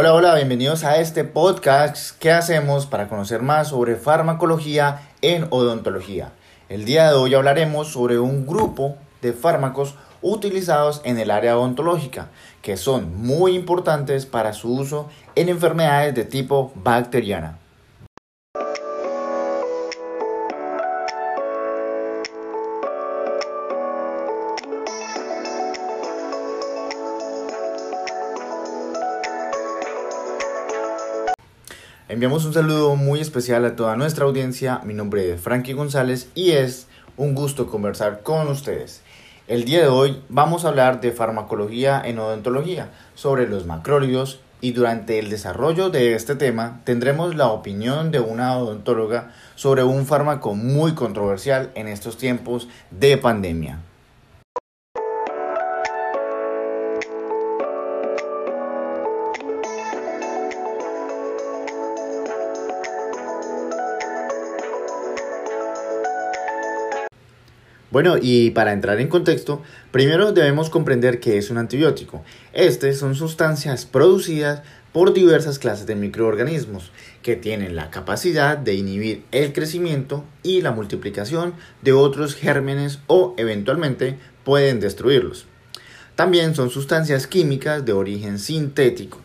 Hola, hola, bienvenidos a este podcast que hacemos para conocer más sobre farmacología en odontología. El día de hoy hablaremos sobre un grupo de fármacos utilizados en el área odontológica que son muy importantes para su uso en enfermedades de tipo bacteriana. Enviamos un saludo muy especial a toda nuestra audiencia. Mi nombre es Frankie González y es un gusto conversar con ustedes. El día de hoy vamos a hablar de farmacología en odontología, sobre los macrólidos y durante el desarrollo de este tema tendremos la opinión de una odontóloga sobre un fármaco muy controversial en estos tiempos de pandemia. Bueno, y para entrar en contexto, primero debemos comprender qué es un antibiótico. Estas son sustancias producidas por diversas clases de microorganismos que tienen la capacidad de inhibir el crecimiento y la multiplicación de otros gérmenes o eventualmente pueden destruirlos. También son sustancias químicas de origen sintético.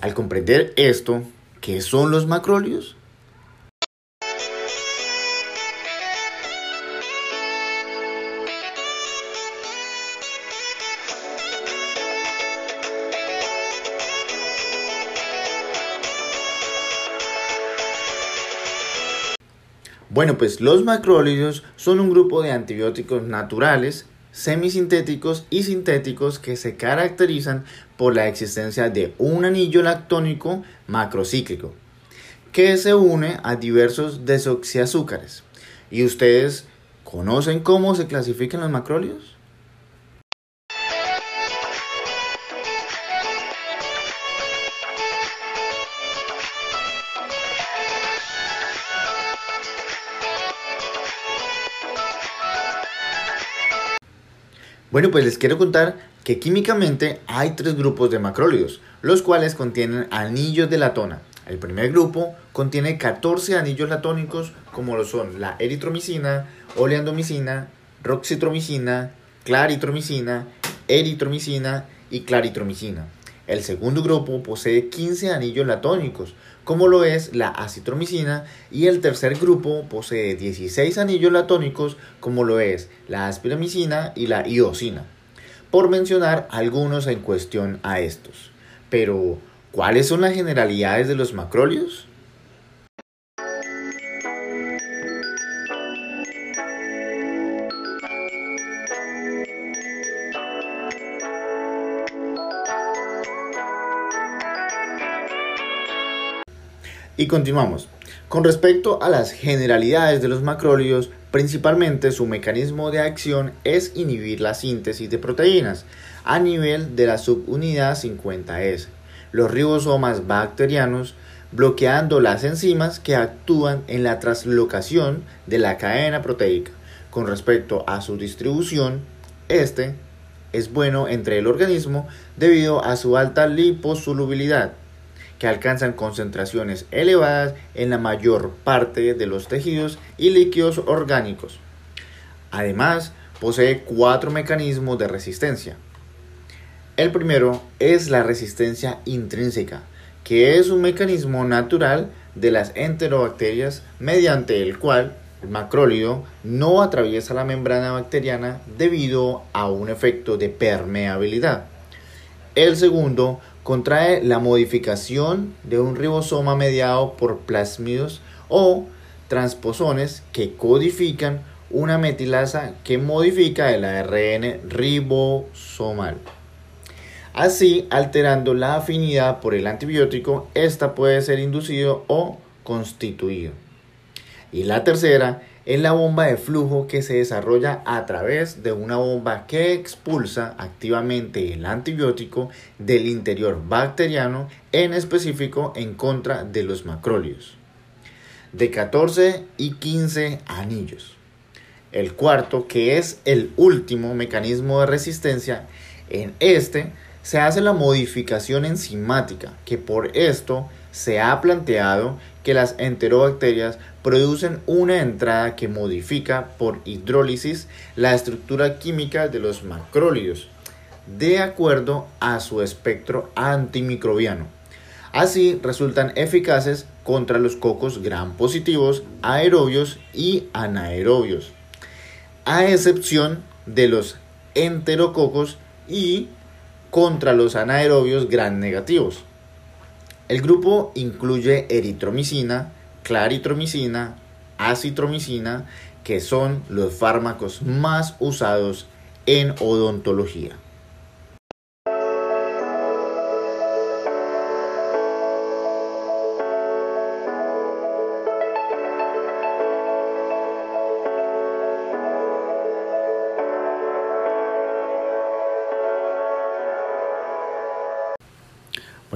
Al comprender esto, ¿qué son los macrólidos? Bueno, pues los macrólidos son un grupo de antibióticos naturales, semisintéticos y sintéticos que se caracterizan por la existencia de un anillo lactónico macrocíclico que se une a diversos desoxiazúcares. ¿Y ustedes conocen cómo se clasifican los macrólidos? Bueno, pues les quiero contar que químicamente hay tres grupos de macrólidos, los cuales contienen anillos de latona. El primer grupo contiene 14 anillos latónicos como lo son la eritromicina, oleandomicina, roxitromicina, claritromicina, eritromicina y claritromicina. El segundo grupo posee 15 anillos latónicos, como lo es la acitromicina, y el tercer grupo posee 16 anillos latónicos, como lo es la aspiramicina y la iosina, por mencionar algunos en cuestión a estos. Pero, ¿cuáles son las generalidades de los macrólidos? Y continuamos. Con respecto a las generalidades de los macrólidos, principalmente su mecanismo de acción es inhibir la síntesis de proteínas a nivel de la subunidad 50S, los ribosomas bacterianos, bloqueando las enzimas que actúan en la translocación de la cadena proteica. Con respecto a su distribución, este es bueno entre el organismo debido a su alta liposolubilidad que alcanzan concentraciones elevadas en la mayor parte de los tejidos y líquidos orgánicos. Además, posee cuatro mecanismos de resistencia. El primero es la resistencia intrínseca, que es un mecanismo natural de las enterobacterias mediante el cual el macrólido no atraviesa la membrana bacteriana debido a un efecto de permeabilidad. El segundo contrae la modificación de un ribosoma mediado por plásmidos o transposones que codifican una metilasa que modifica el ARN ribosomal. Así, alterando la afinidad por el antibiótico, esta puede ser inducido o constituido. Y la tercera es la bomba de flujo que se desarrolla a través de una bomba que expulsa activamente el antibiótico del interior bacteriano, en específico en contra de los macrólidos. De 14 y 15 anillos. El cuarto, que es el último mecanismo de resistencia, en este se hace la modificación enzimática, que por esto se ha planteado que las enterobacterias producen una entrada que modifica por hidrólisis la estructura química de los macrólidos, de acuerdo a su espectro antimicrobiano. Así resultan eficaces contra los cocos gram positivos, aerobios y anaerobios, a excepción de los enterococos y contra los anaerobios gran negativos. El grupo incluye eritromicina, claritromicina, acitromicina, que son los fármacos más usados en odontología.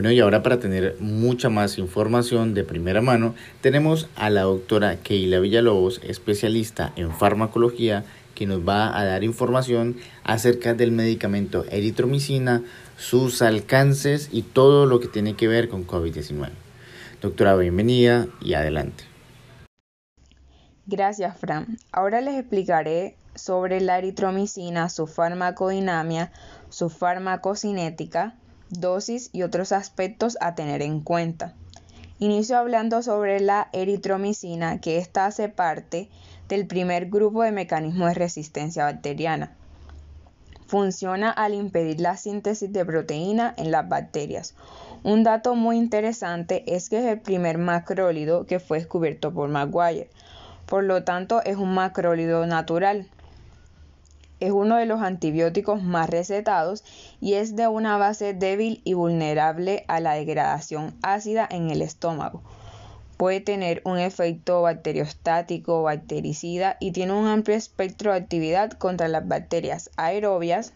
Bueno, y ahora para tener mucha más información de primera mano, tenemos a la doctora Keila Villalobos, especialista en farmacología, que nos va a dar información acerca del medicamento eritromicina, sus alcances y todo lo que tiene que ver con COVID-19. Doctora, bienvenida y adelante. Gracias, Fran. Ahora les explicaré sobre la eritromicina, su farmacodinamia, su farmacocinética, dosis y otros aspectos a tener en cuenta. Inicio hablando sobre la eritromicina, que ésta hace parte del primer grupo de mecanismos de resistencia bacteriana. Funciona al impedir la síntesis de proteína en las bacterias. Un dato muy interesante es que es el primer macrólido que fue descubierto por Maguire. Por lo tanto, es un macrólido natural es uno de los antibióticos más recetados y es de una base débil y vulnerable a la degradación ácida en el estómago. Puede tener un efecto bacteriostático bactericida y tiene un amplio espectro de actividad contra las bacterias aerobias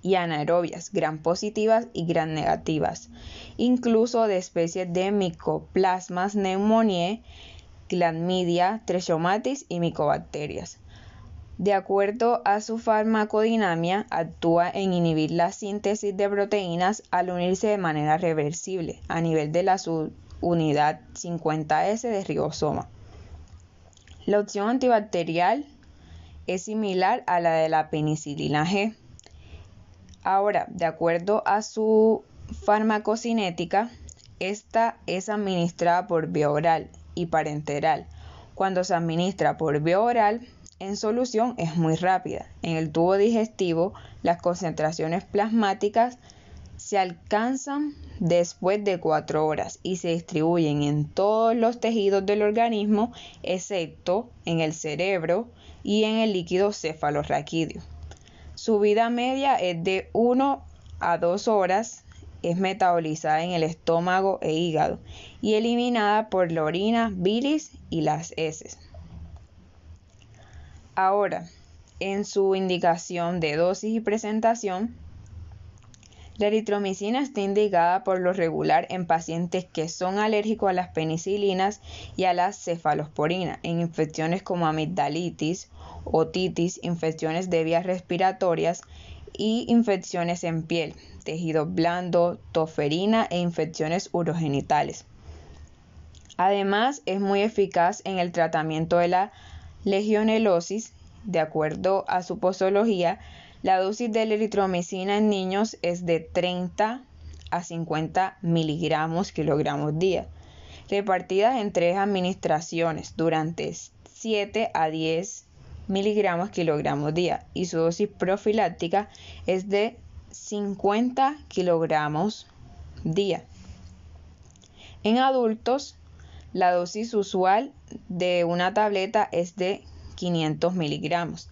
y anaerobias, gran positivas y gran negativas, incluso de especies de micoplasmas pneumoniae, Chlamydia, Trechomatis y micobacterias. De acuerdo a su farmacodinamia, actúa en inhibir la síntesis de proteínas al unirse de manera reversible a nivel de la subunidad 50S de ribosoma. La opción antibacterial es similar a la de la penicilina G. Ahora, de acuerdo a su farmacocinética, esta es administrada por vía oral y parenteral. Cuando se administra por vía oral, en solución es muy rápida. En el tubo digestivo, las concentraciones plasmáticas se alcanzan después de 4 horas y se distribuyen en todos los tejidos del organismo, excepto en el cerebro y en el líquido cefalorraquídeo. Su vida media es de 1 a 2 horas, es metabolizada en el estómago e hígado y eliminada por la orina, bilis y las heces. Ahora, en su indicación de dosis y presentación, la eritromicina está indicada por lo regular en pacientes que son alérgicos a las penicilinas y a la cefalosporina, en infecciones como amigdalitis, otitis, infecciones de vías respiratorias y infecciones en piel, tejido blando, toferina e infecciones urogenitales. Además, es muy eficaz en el tratamiento de la legionelosis, de acuerdo a su posología, la dosis de la eritromicina en niños es de 30 a 50 miligramos kilogramos día, repartidas en tres administraciones durante 7 a 10 miligramos kilogramos día y su dosis profiláctica es de 50 kilogramos día. En adultos, la dosis usual de una tableta es de 500 miligramos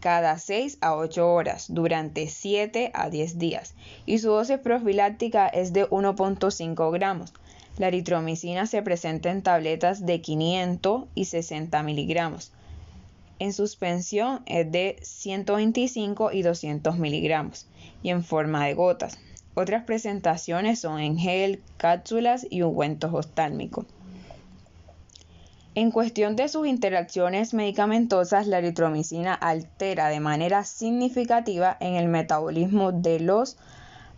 cada 6 a 8 horas durante 7 a 10 días y su dosis profiláctica es de 1.5 gramos. La eritromicina se presenta en tabletas de 500 y 60 miligramos. En suspensión es de 125 y 200 miligramos y en forma de gotas. Otras presentaciones son en gel, cápsulas y ungüentos oftálmicos. En cuestión de sus interacciones medicamentosas, la eritromicina altera de manera significativa en el metabolismo de los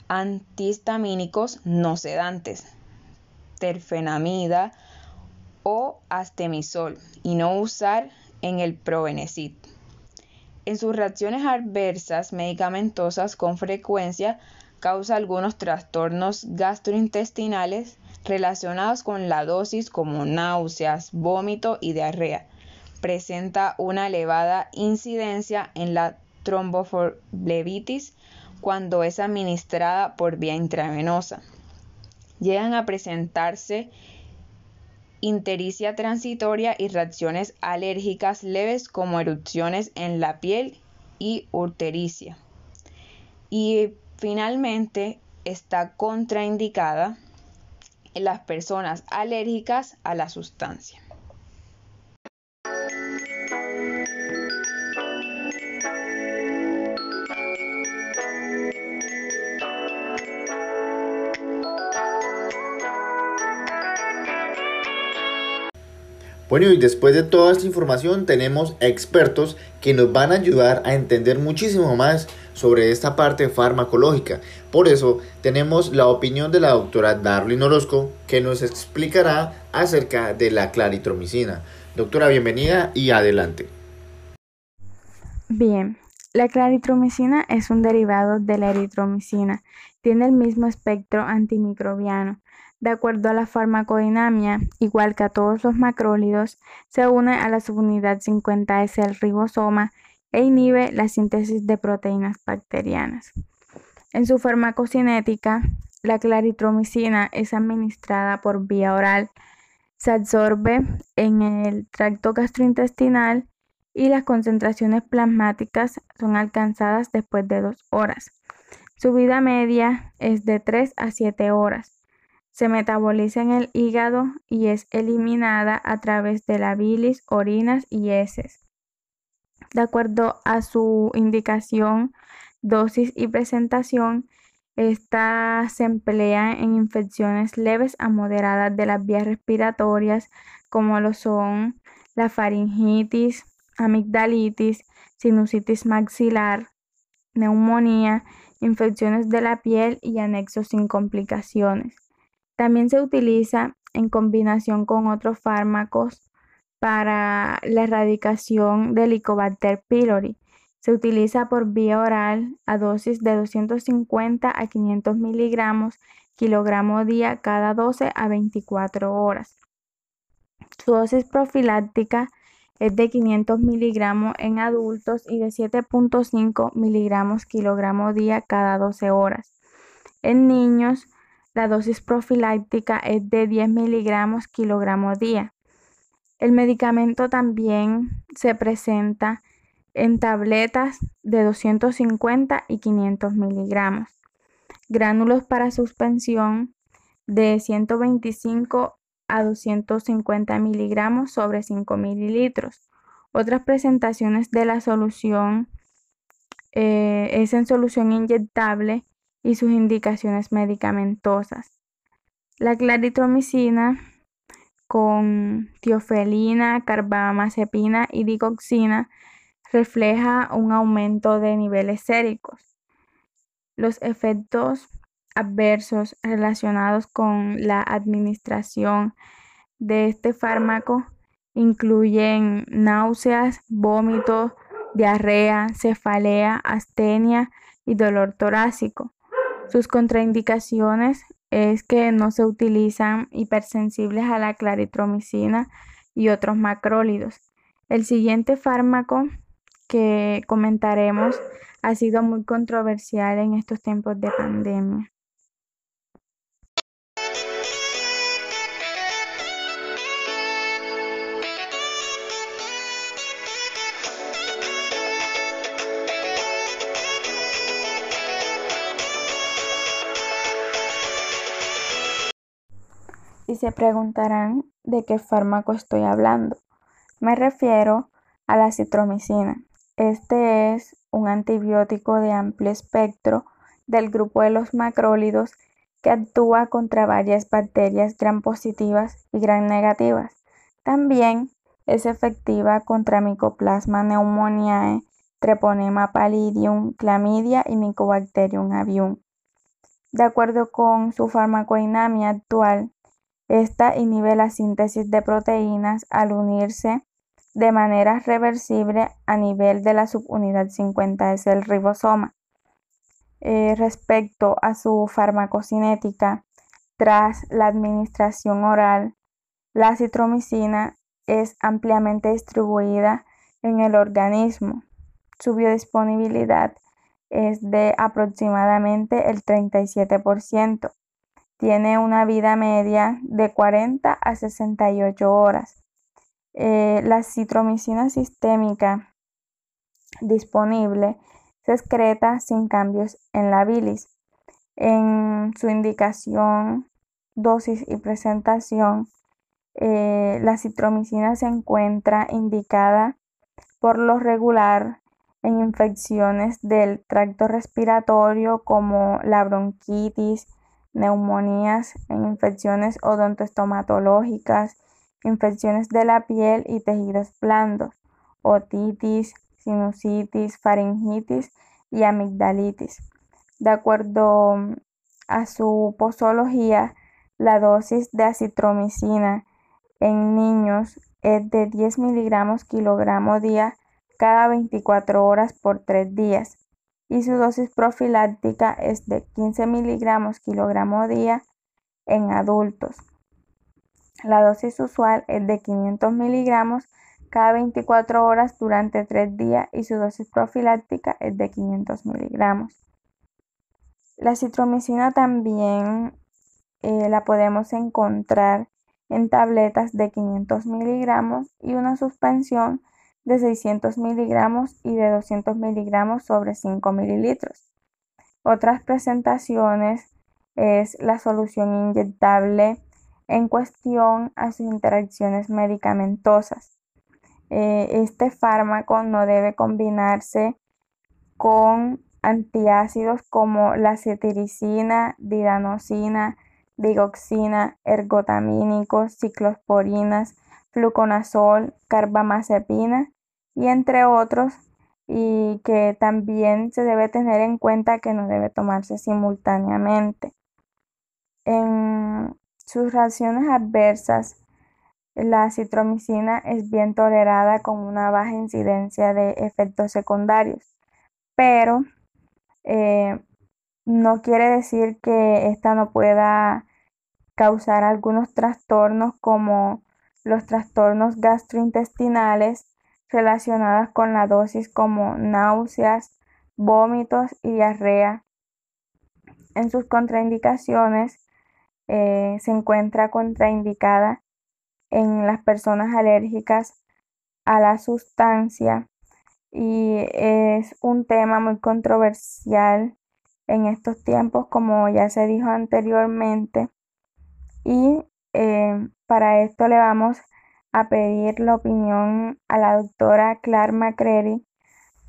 antihistamínicos no sedantes, terfenamida o astemisol, y no usar en el provenecid. En sus reacciones adversas medicamentosas con frecuencia causa algunos trastornos gastrointestinales relacionados con la dosis como náuseas, vómito y diarrea. Presenta una elevada incidencia en la tromboflebitis cuando es administrada por vía intravenosa. Llegan a presentarse intericia transitoria y reacciones alérgicas leves como erupciones en la piel y urtericia. Y finalmente está contraindicada en las personas alérgicas a la sustancia. Bueno, y después de toda esta información tenemos expertos que nos van a ayudar a entender muchísimo más sobre esta parte farmacológica. Por eso tenemos la opinión de la doctora Darlene Orozco que nos explicará acerca de la claritromicina. Doctora, bienvenida y adelante. Bien, la claritromicina es un derivado de la eritromicina. Tiene el mismo espectro antimicrobiano de acuerdo a la farmacodinamia, igual que a todos los macrólidos, se une a la subunidad 50S del ribosoma e inhibe la síntesis de proteínas bacterianas. En su farmacocinética, la claritromicina es administrada por vía oral, se absorbe en el tracto gastrointestinal y las concentraciones plasmáticas son alcanzadas después de dos horas. Su vida media es de 3 a 7 horas se metaboliza en el hígado y es eliminada a través de la bilis, orinas y heces. De acuerdo a su indicación, dosis y presentación, esta se emplea en infecciones leves a moderadas de las vías respiratorias, como lo son la faringitis, amigdalitis, sinusitis maxilar, neumonía, infecciones de la piel y anexos sin complicaciones. También se utiliza en combinación con otros fármacos para la erradicación del Helicobacter pylori. Se utiliza por vía oral a dosis de 250 a 500 miligramos kilogramo día cada 12 a 24 horas. Su dosis profiláctica es de 500 miligramos en adultos y de 7.5 miligramos kilogramo día cada 12 horas. En niños, la dosis profiláctica es de 10 miligramos kilogramo día. El medicamento también se presenta en tabletas de 250 y 500 miligramos. Gránulos para suspensión de 125 a 250 miligramos sobre 5 mililitros. Otras presentaciones de la solución eh, es en solución inyectable y sus indicaciones medicamentosas. La claritromicina con tiofelina, carbamazepina y digoxina refleja un aumento de niveles séricos. Los efectos adversos relacionados con la administración de este fármaco incluyen náuseas, vómitos, diarrea, cefalea, astenia y dolor torácico. Sus contraindicaciones es que no se utilizan hipersensibles a la claritromicina y otros macrólidos. El siguiente fármaco que comentaremos ha sido muy controversial en estos tiempos de pandemia. y se preguntarán de qué fármaco estoy hablando. Me refiero a la citromicina. Este es un antibiótico de amplio espectro del grupo de los macrólidos que actúa contra varias bacterias gram positivas y gram negativas. También es efectiva contra Mycoplasma pneumoniae, Treponema pallidum, Clamidia y Mycobacterium avium. De acuerdo con su farmacodinamia actual, esta inhibe la síntesis de proteínas al unirse de manera reversible a nivel de la subunidad 50 es el ribosoma. Eh, respecto a su farmacocinética, tras la administración oral, la citromicina es ampliamente distribuida en el organismo. Su biodisponibilidad es de aproximadamente el 37%. Tiene una vida media de 40 a 68 horas. Eh, la citromicina sistémica disponible se excreta sin cambios en la bilis. En su indicación, dosis y presentación, eh, la citromicina se encuentra indicada por lo regular en infecciones del tracto respiratorio como la bronquitis, neumonías, en infecciones odontoestomatológicas, infecciones de la piel y tejidos blandos, otitis, sinusitis, faringitis y amigdalitis. De acuerdo a su posología, la dosis de acitromicina en niños es de 10 miligramos kilogramo día cada 24 horas por 3 días y su dosis profiláctica es de 15 miligramos kilogramo día en adultos. La dosis usual es de 500 miligramos cada 24 horas durante 3 días y su dosis profiláctica es de 500 miligramos. La citromicina también eh, la podemos encontrar en tabletas de 500 miligramos y una suspensión de 600 miligramos y de 200 miligramos sobre 5 mililitros. Otras presentaciones es la solución inyectable en cuestión a sus interacciones medicamentosas. Eh, este fármaco no debe combinarse con antiácidos como la cetiricina, didanosina, digoxina, ergotamínicos, ciclosporinas, fluconazol, carbamazepina y entre otros y que también se debe tener en cuenta que no debe tomarse simultáneamente. En sus reacciones adversas, la citromicina es bien tolerada con una baja incidencia de efectos secundarios, pero eh, no quiere decir que esta no pueda causar algunos trastornos como los trastornos gastrointestinales relacionados con la dosis como náuseas, vómitos y diarrea. En sus contraindicaciones eh, se encuentra contraindicada en las personas alérgicas a la sustancia y es un tema muy controversial en estos tiempos como ya se dijo anteriormente. Y eh, para esto le vamos a pedir la opinión a la doctora Clark McCready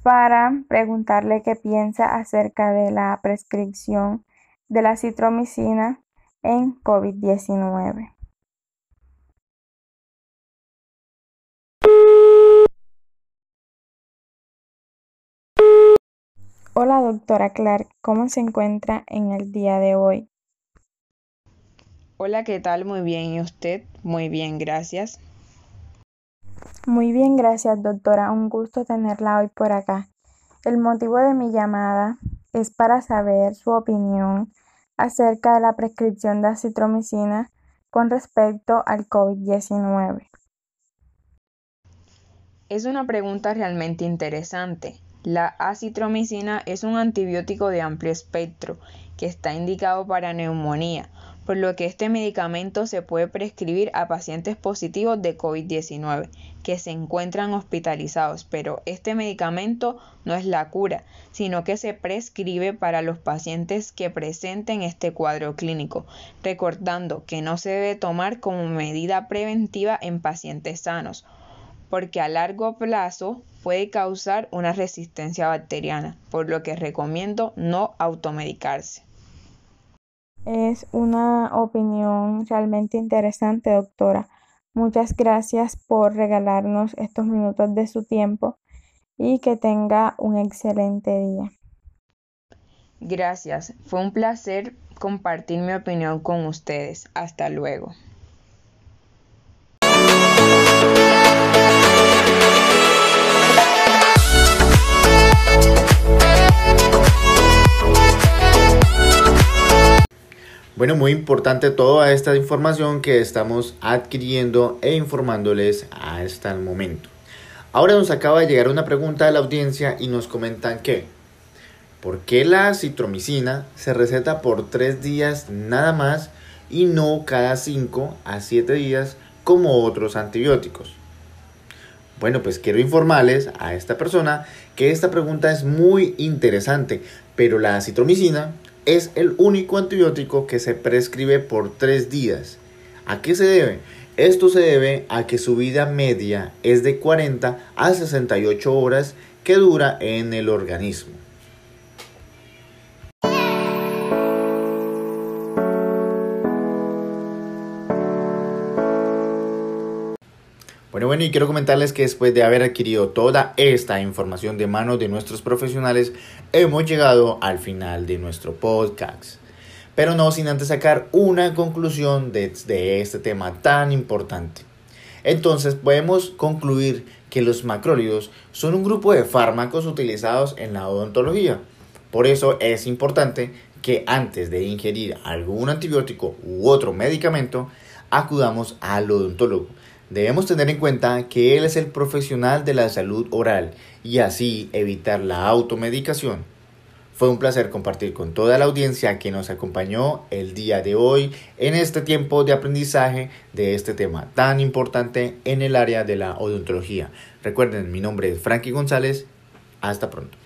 para preguntarle qué piensa acerca de la prescripción de la citromicina en COVID-19. Hola doctora Clark, ¿cómo se encuentra en el día de hoy? Hola, ¿qué tal? Muy bien. ¿Y usted? Muy bien, gracias. Muy bien, gracias, doctora. Un gusto tenerla hoy por acá. El motivo de mi llamada es para saber su opinión acerca de la prescripción de acitromicina con respecto al COVID-19. Es una pregunta realmente interesante. La acitromicina es un antibiótico de amplio espectro que está indicado para neumonía por lo que este medicamento se puede prescribir a pacientes positivos de COVID-19 que se encuentran hospitalizados, pero este medicamento no es la cura, sino que se prescribe para los pacientes que presenten este cuadro clínico, recordando que no se debe tomar como medida preventiva en pacientes sanos, porque a largo plazo puede causar una resistencia bacteriana, por lo que recomiendo no automedicarse. Es una opinión realmente interesante, doctora. Muchas gracias por regalarnos estos minutos de su tiempo y que tenga un excelente día. Gracias, fue un placer compartir mi opinión con ustedes. Hasta luego. Bueno, muy importante toda esta información que estamos adquiriendo e informándoles hasta el momento. Ahora nos acaba de llegar una pregunta de la audiencia y nos comentan que ¿por qué la citromicina se receta por 3 días nada más y no cada 5 a 7 días como otros antibióticos? Bueno, pues quiero informarles a esta persona que esta pregunta es muy interesante, pero la citromicina es el único antibiótico que se prescribe por tres días. ¿A qué se debe? Esto se debe a que su vida media es de 40 a 68 horas que dura en el organismo. Bueno, bueno, y quiero comentarles que después de haber adquirido toda esta información de manos de nuestros profesionales, hemos llegado al final de nuestro podcast. Pero no sin antes sacar una conclusión de, de este tema tan importante. Entonces podemos concluir que los macrólidos son un grupo de fármacos utilizados en la odontología. Por eso es importante que antes de ingerir algún antibiótico u otro medicamento, acudamos al odontólogo Debemos tener en cuenta que él es el profesional de la salud oral y así evitar la automedicación. Fue un placer compartir con toda la audiencia que nos acompañó el día de hoy en este tiempo de aprendizaje de este tema tan importante en el área de la odontología. Recuerden, mi nombre es Frankie González. Hasta pronto.